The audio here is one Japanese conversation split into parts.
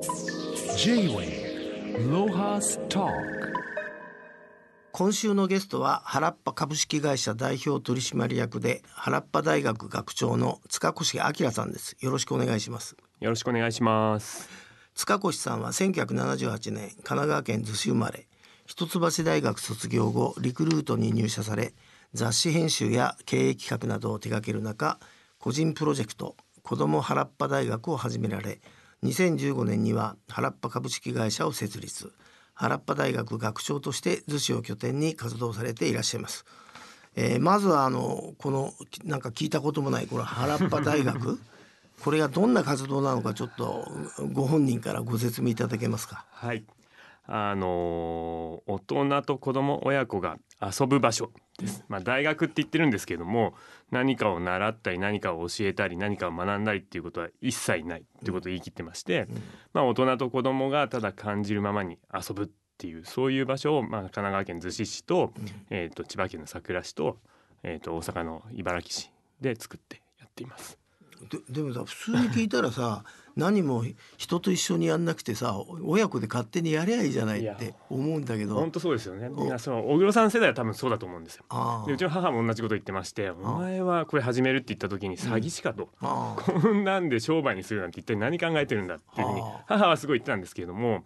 J-Way ロハスト今週のゲストは原っぱ株式会社代表取締役で原っぱ大学学長の塚越明さんです。よろしくお願いします。よろしくお願いします。塚越さんは1978年神奈川県逗子生まれ。一橋大学卒業後リクルートに入社され雑誌編集や経営企画などを手掛ける中個人プロジェクト子ども原っぱ大学を始められ2015年には原っぱ株式会社を設立原っぱ大学学長として逗子を拠点に活動されていらっしゃいます。えー、まずはあのこのなんか聞いたこともないこの原っぱ大学 これがどんな活動なのかちょっとご本人からご説明いただけますか？はいあの大人と子供親子が遊ぶ場所です、まあ、大学って言ってるんですけども何かを習ったり何かを教えたり何かを学んだりっていうことは一切ないっていうことを言い切ってまして、まあ、大人と子供がただ感じるままに遊ぶっていうそういう場所を、まあ、神奈川県逗子市と,、えー、と千葉県の佐倉市と,、えー、と大阪の茨城市で作ってやっています。ででもさ普通に聞いたらさ 何も人と一緒にやんなくてさ親子で勝手にやりゃいいじゃないって思うんだけど。本当そうですよね。その小黒さん世代は多分そうだと思うんですよ。でうちの母も同じこと言ってまして「お前はこれ始める」って言った時に詐欺師かと、うん、こんなんで商売にするなんて一体何考えてるんだっていうふうに母はすごい言ってたんですけれども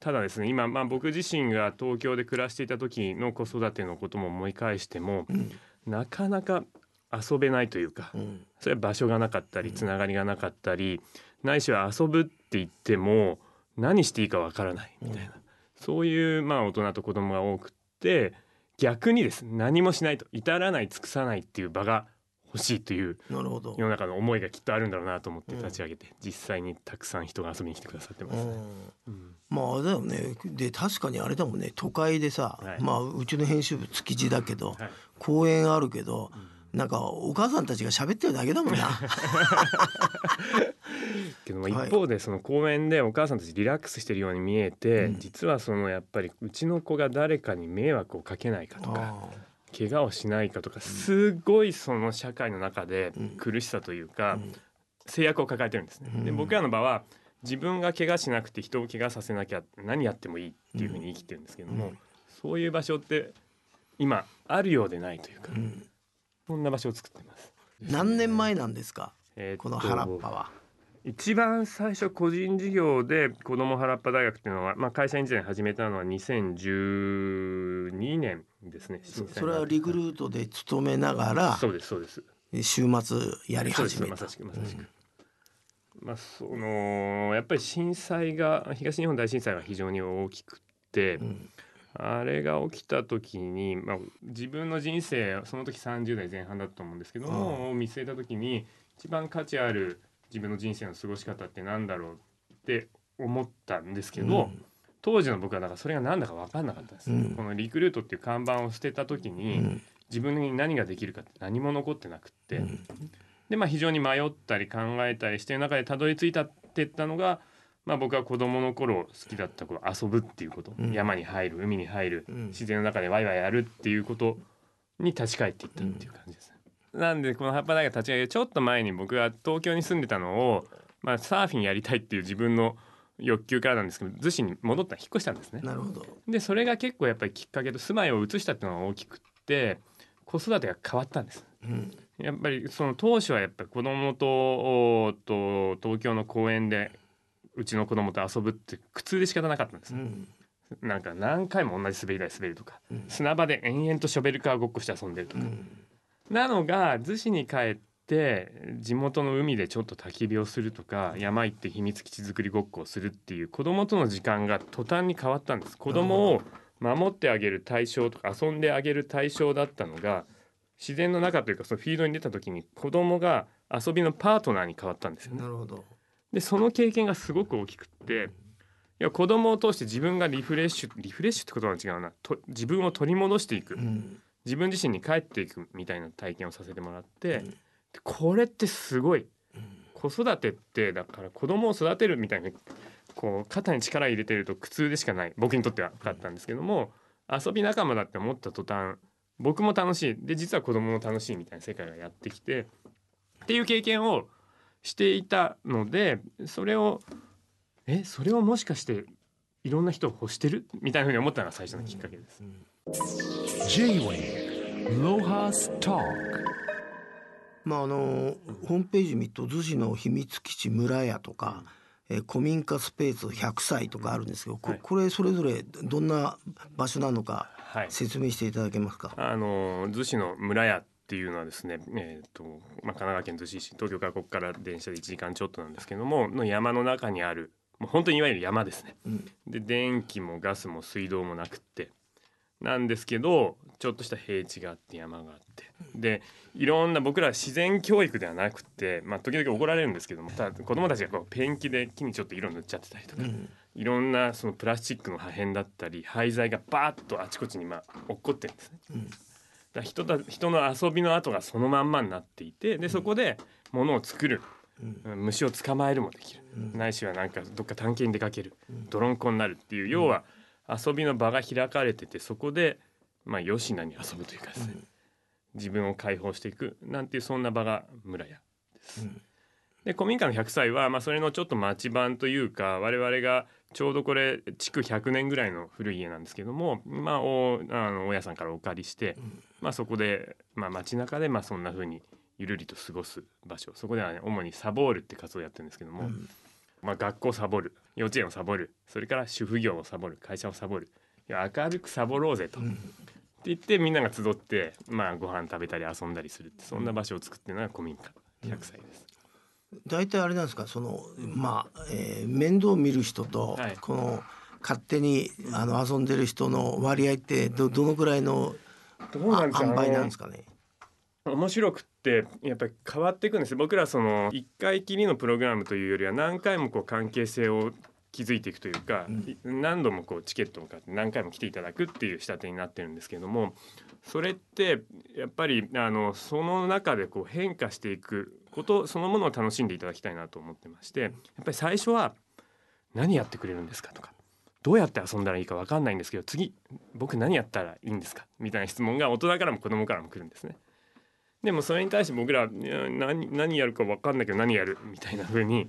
ただですね今、まあ、僕自身が東京で暮らしていた時の子育てのことも思い返しても、うん、なかなか遊べないというか、うん、それは場所がなかったりつながりがなかったり、ないしは遊ぶって言っても何していいかわからないみたいな、うん、そういうまあ大人と子供が多くって逆にです何もしないと至らない尽くさないっていう場が欲しいという世の中の思いがきっとあるんだろうなと思って立ち上げて、うん、実際にたくさん人が遊びに来てくださってます、ね。うん、まああれだよね。で確かにあれだもんね。都会でさ、はい、まあうちの編集部築地だけど、はい、公園あるけど、うんなんかお母さんたちが喋ってるだけだもんな。けども一方でその公園でお母さんたちリラックスしてるように見えて、実はそのやっぱりうちの子が誰かに迷惑をかけないかとか怪我をしないかとかすごいその社会の中で苦しさというか制約を抱えてるんですね。で僕らの場は自分が怪我しなくて人を怪我させなきゃ何やってもいいっていうふうに生きてるんですけども、そういう場所って今あるようでないというか。そんな場所を作ってます。何年前なんですか？えー、この原っぱは。一番最初個人事業で子ども原っぱ大学っていうのは、まあ、会社員時代に始めたのは2012年ですねそれはリクルートで勤めながらそうですそうです週末やり始めたまさしくまさしく、うん、まあそのやっぱり震災が東日本大震災が非常に大きくて、うんあれが起きた時に、まあ、自分の人生その時30代前半だったと思うんですけども見据えた時に一番価値ある自分の人生の過ごし方って何だろうって思ったんですけど、うん、当時の僕はだからそれが何だか分かんなかったんです、うん、このリクルートっていう看板を捨てた時に、うん、自分に何ができるかって何も残ってなくって、でまあ非常に迷ったり考えたりしてる中でたどり着いたってったのがまあ、僕は子供の頃好きだったこの遊ぶっていうこと、うん、山に入る海に入る、うん、自然の中でワイワイやるっていうことに立ち返っていったっていう感じです、うん、なんでこの葉っぱ大学立ち上げちょっと前に僕が東京に住んでたのを、まあ、サーフィンやりたいっていう自分の欲求からなんですけど逗子に戻った引っ越したんですね。なるほど。でそれが結構やっぱりきっかけと住まいを移したっていうのが大きくって子育てが変わったんです。うん、やっぱりその当初はやっぱり子供とと東京の公園でうちの子供と遊ぶって苦痛で仕方なかったんです、うん、なんか何回も同じ滑り台滑るとか、うん、砂場で延々とショベルカーごっこして遊んでるとか、うん、なのが逗子に帰って地元の海でちょっと焚き火をするとか山行って秘密基地作りごっこをするっていう子供との時間が途端に変わったんです。子供を守ってあげる対象とか遊んであげる対象だったのが自然の中というかそのフィールドに出た時に子供が遊びのパートナーに変わったんですよね。なるほどでその経験がすごく大きくっていや子供を通して自分がリフレッシュリフレッシュってことは違うな。と自分を取り戻していく、うん、自分自身に帰っていくみたいな体験をさせてもらって、うん、これってすごい、うん、子育てってだから子供を育てるみたいなこう肩に力入れてると苦痛でしかない。僕にとっては分かったんですけども遊び仲間だって思った途端僕も楽しい。で実は子供も楽しいみたいな世界がやってきてっていう経験をしていたのでそれをえそれをもしかしていろんな人を欲してる？みたいなふうに思ったのが最初のきっかけです。J-Wave Lohas Talk まああのホームページ見ると逗子の秘密基地村屋とか、えー古民家スペース100歳とかあるんですけど、こはい。これそれぞれどんな場所なのかはい。説明していただけますか？あの逗子の村屋っていうのはですね、えーとまあ、神奈川県逗子市東京からここから電車で1時間ちょっとなんですけどもの山の中にあるもう本当にいわゆる山ですね。うん。で電気もガスも水道もなくって。なんですけどちょっとした平地があって山があって。でいろんな僕らは自然教育ではなくて、まあ、時々怒られるんですけどもただ子供たちがこうペンキで木にちょっと色塗っちゃってたりとか、うん。いろんなそのプラスチックの破片だったり廃材がバーッとあちこちにまあ落っこってるんですね。うんだ人だ人の遊びの跡がそのまんまになっていてでそこで物を作る、うん。虫を捕まえるもできる、うん。ないしはなんかどっか探検に出かける、うん。泥んこになるっていう要は遊びの場が開かれててそこでまあよしなに遊ぶというかですね、自分を解放していくなんていうそんな場が村屋です。うんで古民家の100歳は、まあ、それのちょっと町版というか我々がちょうどこれ築100年ぐらいの古い家なんですけども、まあ、おあの大家さんからお借りして、まあ、そこで、まあ、街中でまあそんな風にゆるりと過ごす場所そこではね主にサボールって活動をやってるんですけども、うんまあ、学校をサボる幼稚園をサボるそれから主婦業をサボる会社をサボるいや明るくサボろうぜと。うんって言ってみんなが集って、まあ、ご飯食べたり遊んだりするってそんな場所を作ってるのが古民家100歳です。大体あれなんですか？そのまあ、えー面倒見る人と、はい。この勝手にあの遊んでる人の割合ってどどのくらいのどうなんですか？あ塩梅なんですかね？面白くってやっぱり変わっていくんです僕らその一回きりのプログラムというよりは何回もこう関係性を築いていくというか、い何度もこうチケットを買って何回も来ていただくっていう仕立てになってるんですけどもそれってやっぱりあのその中でこう変化していくことそのものを楽しんでいただきたいなと思ってましてやっぱり最初は何やってくれるんですかとかどうやって遊んだらいいか分かんないんですけど次僕何やったらいいんですかみたいな質問が大人からも子供からも来るんですね。でもそれに対して僕ら何何やるか分かんないけど何やるみたいな風に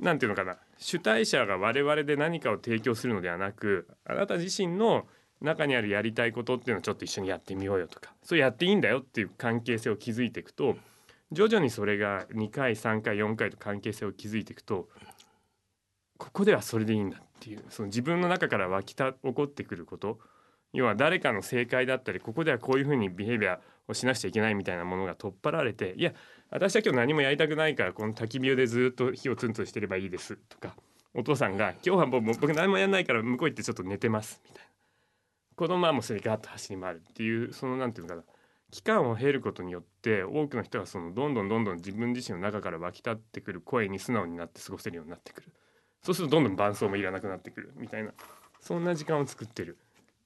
なんていうのかな主体者が我々で何かを提供するのではなくあなた自身の中にあるやりたいことっていうのをちょっと一緒にやってみようよとかそうやっていいんだよっていう関係性を築いていくと徐々にそれが2回3回4回と関係性を築いていくとここではそれでいいんだっていうその自分の中から湧き起こってくること。要は誰かの正解だったりここではこういうふうにビヘイビアをしなくちゃいけないみたいなものが取っ払われていや私は今日何もやりたくないからこの焚き火でずっと火をツンツンしてればいいですとかお父さんが今日はもう僕何もやらないから向こう行ってちょっと寝てますみたいな。子供はもうそれガーッと走り回るっていうそのなんていうのかな。期間を経ることによって多くの人がそのどんどんどんどん自分自身の中から湧き立ってくる声に素直になって過ごせるようになってくる。そうするとどんどん伴奏もいらなくなってくる。みたいな。そんな時間を作ってる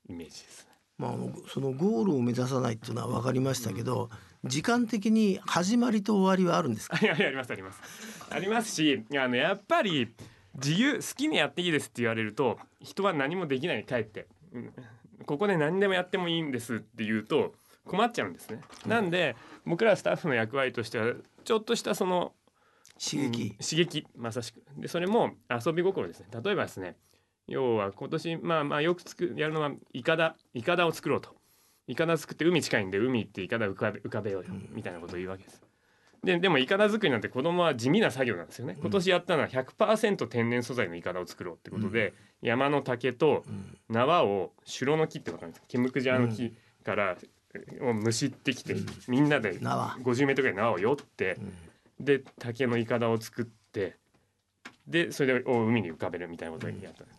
イメージです。まあ、そのゴールを目指さないっていうのは分かりましたけど、時間的に始まりと終わりはあるんですか？ありますありますあります。しあのやっぱり自由好きにやっていいですって言われると人は何もできないに帰って、うん。ここで何でもやってもいいんですって言うと困っちゃうんですね。なんで僕らスタッフの役割としてはちょっとしたその刺激。うん、刺激まさしく。でそれも遊び心ですね。例えばですね要は今年まあまあよくつくやるのはイカダイカダを作ろうと。イカダ作って海近いんで海行ってイカダ浮かべ浮かべようよみたいなことを言うわけです。ででもイカダ作りなんて子供は地味な作業なんですよね。今年やったのは100%天然素材のイカダを作ろうってことで、山の竹とうん。縄を白の木ってわかるんですか？ケムクジャの木から、をむしってきて、みんなで縄。50メートルぐらい縄を酔って、ん。で竹のイカダを作ってでそれを海に浮かべるみたいなことをやった。ん。です、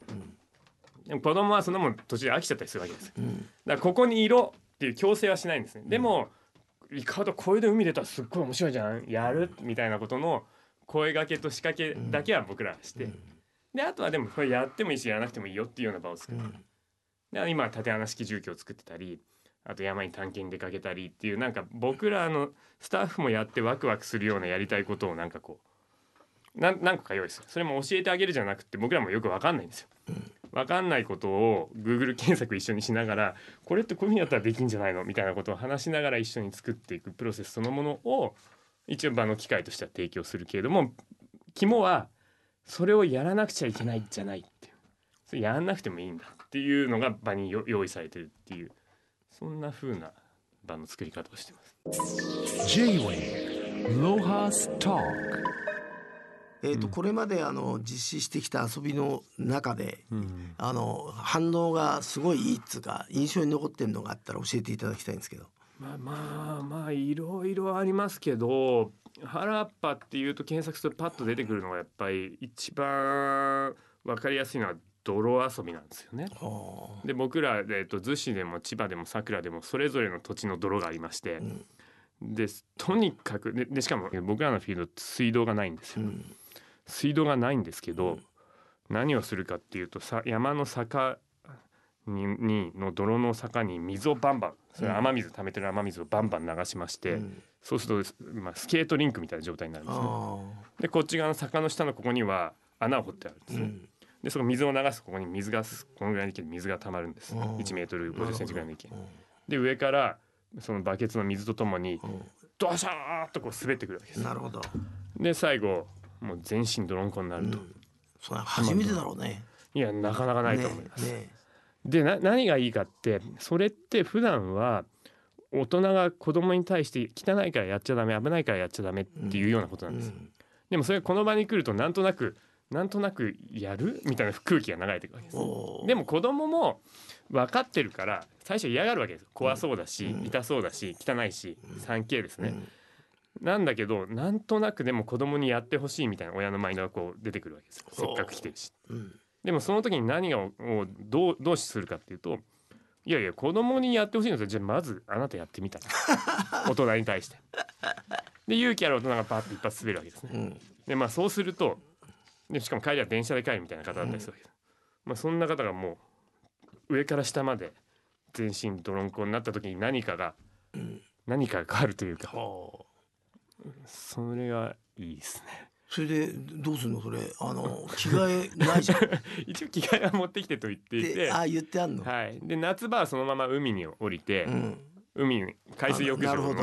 でも子供はそんなもん途中で飽きちゃったりするわけですよ。うん。だからここに色っていう強制はしないんですね、でもイカダこれで海出たらすっごい面白いじゃん。やるみたいなことの声掛けと仕掛けだけは僕らはして、であとはでもこれやってもいいしやらなくてもいいよっていうような場を作る、うん。で今は縦穴式住居を作ってたりあと山に探検出かけたりっていうなんか僕らのスタッフもやってワクワクするようなやりたいことをなんかこうな何個か用意するそれも教えてあげるじゃなくて僕らもよく分かんないんですよ。分かんないことを Google 検索一緒にしながらこれってこういうふうにやったらできんじゃないのみたいなことを話しながら一緒に作っていくプロセスそのものを一応場の機会としては提供するけれども肝はそれをやらなくちゃいけないじゃないっていうそれやらなくてもいいんだっていうのが場に用意されてるっていうそんな風な場の作り方をしてます。Talk えーとこれまであの実施してきた遊びの中で、あの反応がすごいいいっつうか印象に残ってるのがあったら教えていただきたいんですけど。まあまあまあいろいろありますけど原っぱっていうと検索するとパッと出てくるのがやっぱり一番わかりやすいのは泥遊びなんですよね。はで僕ら、えー、と逗子でも千葉でも佐倉でもそれぞれの土地の泥がありまして、でとにかくででしかも僕らのフィールド水道がないんですよ。あうん。水道がないんですけど、何をするかっていうとさ山の坂ににの泥の坂に水をバンバンそれ雨水溜めてる雨水をバンバン流しまして、うん。そうすると、まあ、スケートリンクみたいな状態になるんですね。あでこっち側の坂の下のここには穴を掘ってあるんですね。ーうんでその水を流すここに水がすこのぐらいの池に水が溜まるんです。うん1メートル50センチぐらいの池で上からそのバケツの水とともにうドシャーっとこう滑ってくるわけですん。なるほど。で最後もう全身泥んこになると。それ初めてだろうね。いやなかなかないと思います。ねねでな何がいいかってそれって普段は大人が子供に対して汚いからやっちゃダメ危ないからやっちゃダメっていうようなことなんです。うんでもそれがこの場に来るとなんとなくなんとなくやる？みたいな空気が流れていくわけです。でも子供も分かってるから最初嫌がるわけです。怖そうだし、うん。痛そうだし汚いし 3K ですね、うん。なんだけどなんとなくでも子供にやってほしいみたいな親のマインドがこう出てくるわけです。よせっかく来てるし。うん。でもその時に何ををどうどうするかっていうといやいや子供にやってほしいんですよ。じゃあまずあなたやってみたら。大人に対して。で勇気ある大人がパッと一発滑るわけですね。うん。でまあそうするとでしかも帰りは電車で帰るみたいな方だったりするわけ。です、まあ、そんな方がもう上から下まで全身泥んこになった時に何かがうん。何かが変わるというか。はあ。それがいいですね。それでどうすんのそれ？あの 着替えないじゃん。一応着替えは持ってきてと言っていて。であ言ってあんの？はい、で夏場はそのまま海に降りて、うん。海に海水浴場の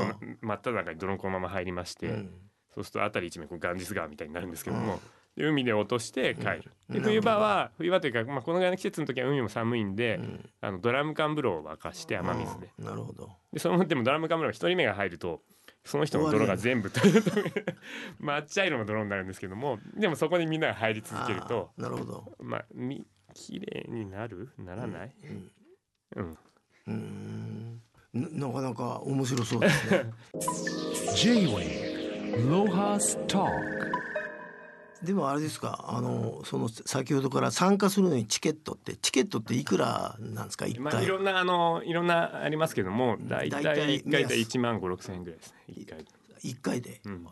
真っ只中に泥んこのまま入りまして、うん。そうすると辺り一面こうガンジス川みたいになるんですけども、で海で落として帰る、うんで冬場は冬場というか、まあ、このぐらいの季節の時は海も寒いんで、うんあのドラム缶風呂を沸かして雨水で。あーなるほど。でそのでもドラム缶風呂が一人目が入るとその人の泥が全部取れる抹茶色の泥になるんですけどもでもそこにみんなが入り続けるとなるほど。まあみ綺麗になる？ならない、うん。うん、うん。ななかなか面白そうですね。J-Wave Lohas Talk でもあれですかあのその先ほどから参加するのにチケットってチケットっていくらなんですか一まあ、回いろんなあのいろんなありますけども大大体体一回で目安。1万5 6千円ぐらいですね。一回一回で、うん。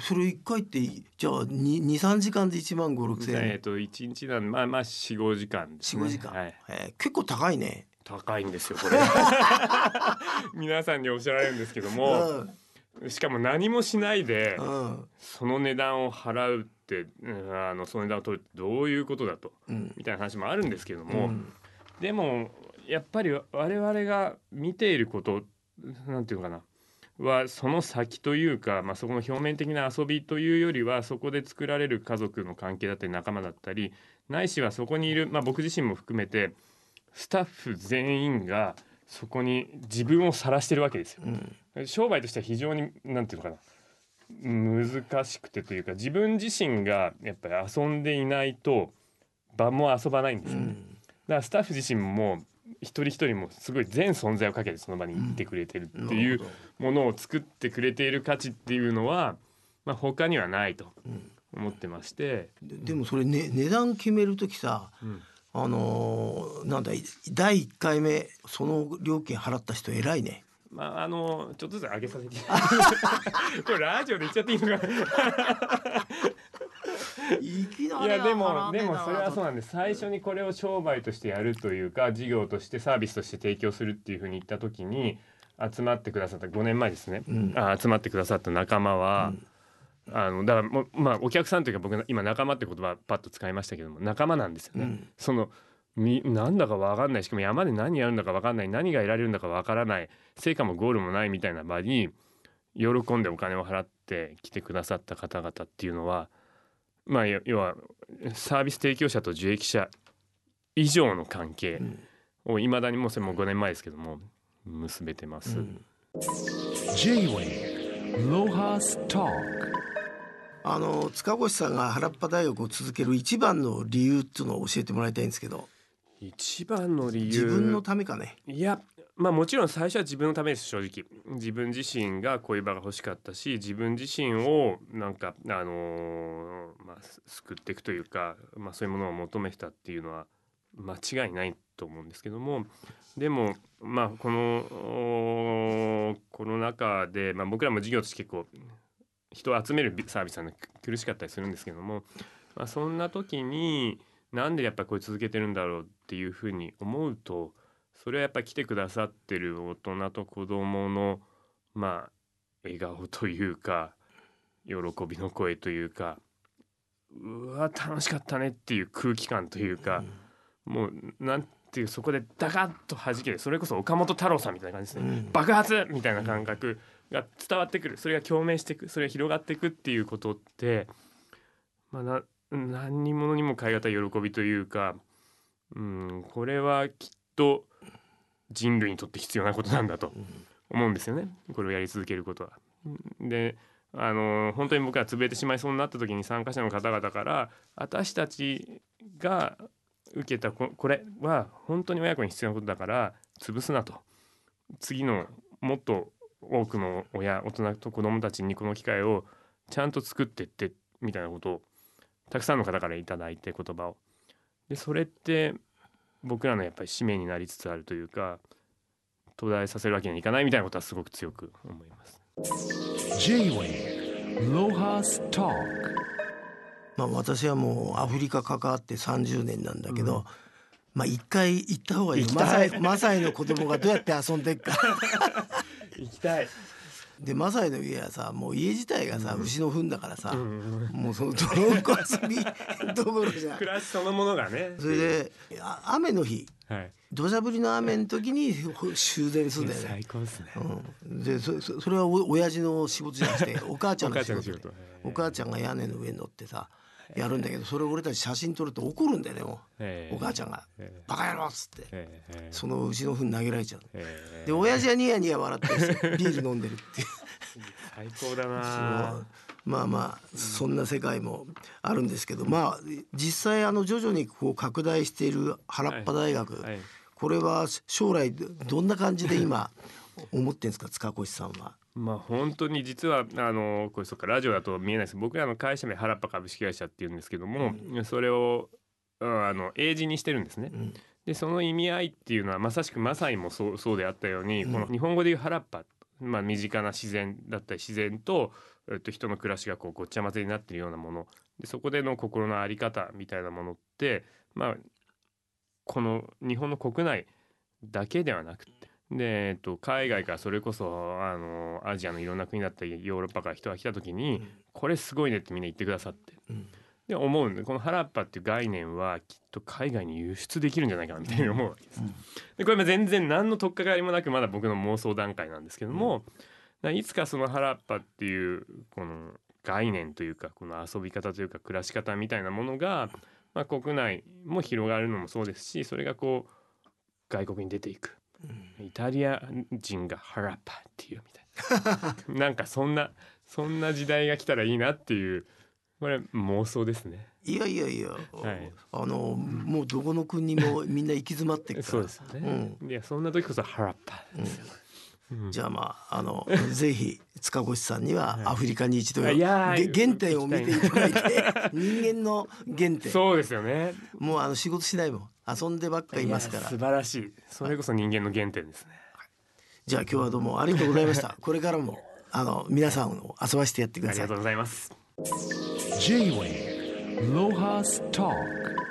それ一回ってじゃあ二三時間で一万五六千円？えっと1日なんでまあまあ45時間ですね。四五時間、はい、えー結構高いね。高いんですよこれ。皆さんにおっしゃられるんですけどもしかも何もしないでうん。うんその値段を払うって、うんあのその値段を取るってどういうことだとうん。みたいな話もあるんですけどうも、ん。でもやっぱり我々が見ていることなんていうのかなはその先というか、まあ、そこの表面的な遊びというよりはそこで作られる家族の関係だったり仲間だったりないしはそこにいる、まあ、僕自身も含めてスタッフ全員がそこに自分を晒してるわけですよ。うん。商売としては非常になんていうのかな。難しくてというか自分自身がやっぱり遊んでいないと場も遊ばないんですよね。うん。だからスタッフ自身も一人一人もすごい全存在をかけてその場にいてくれてるっていうものを作ってくれている価値っていうのは、まあ、他にはないとうん。思ってまして、ででもそれ、ね、値段決める時さうんあのーなんだい第一回目その料金払った人偉いね。まああのちょっとずつ上げさせて。これラジオで言っちゃっていいのかいやでもでもそれはそうなんです。最初にこれを商売としてやるというか事業としてサービスとして提供するっていうふうに言った時に集まってくださった5年前ですね、うん。あ集まってくださった仲間は、あのだからもうまあお客さんというか僕今仲間って言葉パッと使いましたけども仲間なんですよね。うん。そのみなんだか分かんないしかも山で何やるんだか分かんない何が得られるんだか分からない。成果もゴールもないみたいな場に喜んでお金を払って来てくださった方々っていうのはまあ要要はサービス提供者と受益者以上の関係。をいまだにもうそれも5年前ですけども結べてます。J-Wave Lohas Talk あの塚越さんが原っぱ大学を続ける一番の理由っていうのを教えてもらいたいんですけど。一番の理由。自分のためかね。いやまあもちろん最初は自分のためです正直。自分自身がこういう場が欲しかったし自分自身をなんかあのーまあす救っていくというか、まあ、そういうものを求めてたっていうのは間違いないと思うんですけども。でもまあこのおコロナ禍で、まあ、僕らも事業として結構人を集めるサービスはね苦しかったりするんですけども、まあ、そんな時になんでやっぱりこれ続けてるんだろうっていうふうに思うとそれはやっぱり来てくださってる大人と子供のまあ笑顔というか喜びの声というかうわ楽しかったねっていう空気感というか、もうなんていうそこでダカッと弾けるそれこそ岡本太郎さんみたいな感じですね、うん。爆発みたいな感覚が伝わってくる。それが共鳴していくそれが広がっていくっていうことって、まあ、な何にものにも代え難い喜びというか、うん、これはきっと人類にとって必要なことなんだと思うんですよね。これをやり続けることは。であの本当に僕が潰れてしまいそうになった時に参加者の方々から私たちが受けたここれは本当に親子に必要なことだから潰すなと。次のもっと多くの親大人と子どもたちにこの機会をちゃんと作ってってみたいなことをたくさんの方からいただいて言葉を。でそれって僕らのやっぱり使命になりつつあるというか途絶えさせるわけにはいかないみたいなことはすごく強く思います。J-Wave Lohas Talk. まあ私はもうアフリカ関わって30年なんだけど、まあ一回行った方がいい。マサイマサイの子供がどうやって遊んでっか行きたい。でマサイの家はさもう家自体がさ、牛の糞だからさ、うんもうその泥んこ遊びどころじゃん暮らしそのものがね。それであ雨の日はい。土砂降りの雨の時にほ修繕するんだよね最高ですね。うん、でそそそれはお親父の仕事じゃなくてお母ちゃんの仕事で お母ちゃんの仕事お母ちゃんが屋根の上に乗ってさやるんだけどそれを俺たち写真撮ると怒るんだよねもえうお母ちゃんが。ええ「バカ野郎!」っつって。ええその牛の糞投げられちゃうええ。で親父はニヤニヤ笑って ビール飲んでるっていう。最高だな。まあまあそんな世界もあるんですけどまあ実際あの徐々にこう拡大している原っぱ大学、はい。これは将来どんな感じで今思ってんですか塚越さんは。まあ本当に実はあのこれそっかラジオだと見えないです。僕らの会社名原っぱ株式会社っていうんですけども、それをうんあの英字にしてるんですね。ん。でその意味合いっていうのはまさしくマサイもそうそうであったように、うん。この日本語でいう原っぱ、まあ、身近な自然だったり自然と,、えっと人の暮らしがこうごっちゃ混ぜになっているようなもの。でそこでの心の在り方みたいなものってまあこの日本の国内だけではなくてで、えっと、海外からそれこそあのアジアのいろんな国だったりヨーロッパから人が来た時に、これすごいねってみんな言ってくださって、うん。で思うんでこの原っぱっていう概念はきっと海外に輸出できるんじゃないかなみたいに思うわけです。でこれも全然何の取っかかりもなくまだ僕の妄想段階なんですけども、いつかその原っぱっていうこの概念というかこの遊び方というか暮らし方みたいなものが、まあ、国内も広がるのもそうですしそれがこう外国に出ていく。イタリア人が原っぱっていうみたいな。なんかそんなそんな時代が来たらいいなっていうこれ妄想ですね。いやいやいや、い。あのもうどこの国もみんな行き詰まってるから。そうですよね。いやそんな時こそ原っぱですよ。うんじゃあまああの ぜひ塚越さんにはアフリカに一度、いやーげ原点を見ていただいて人間の原点。そうですよね。もうあの仕事しないもん遊んでばっかいますから。素晴らしい。それこそ人間の原点ですね。じゃあ今日はどうもありがとうございました。これからもあの皆さんを遊ばしてやってください。ありがとうございます。J-Wave Lohas Talk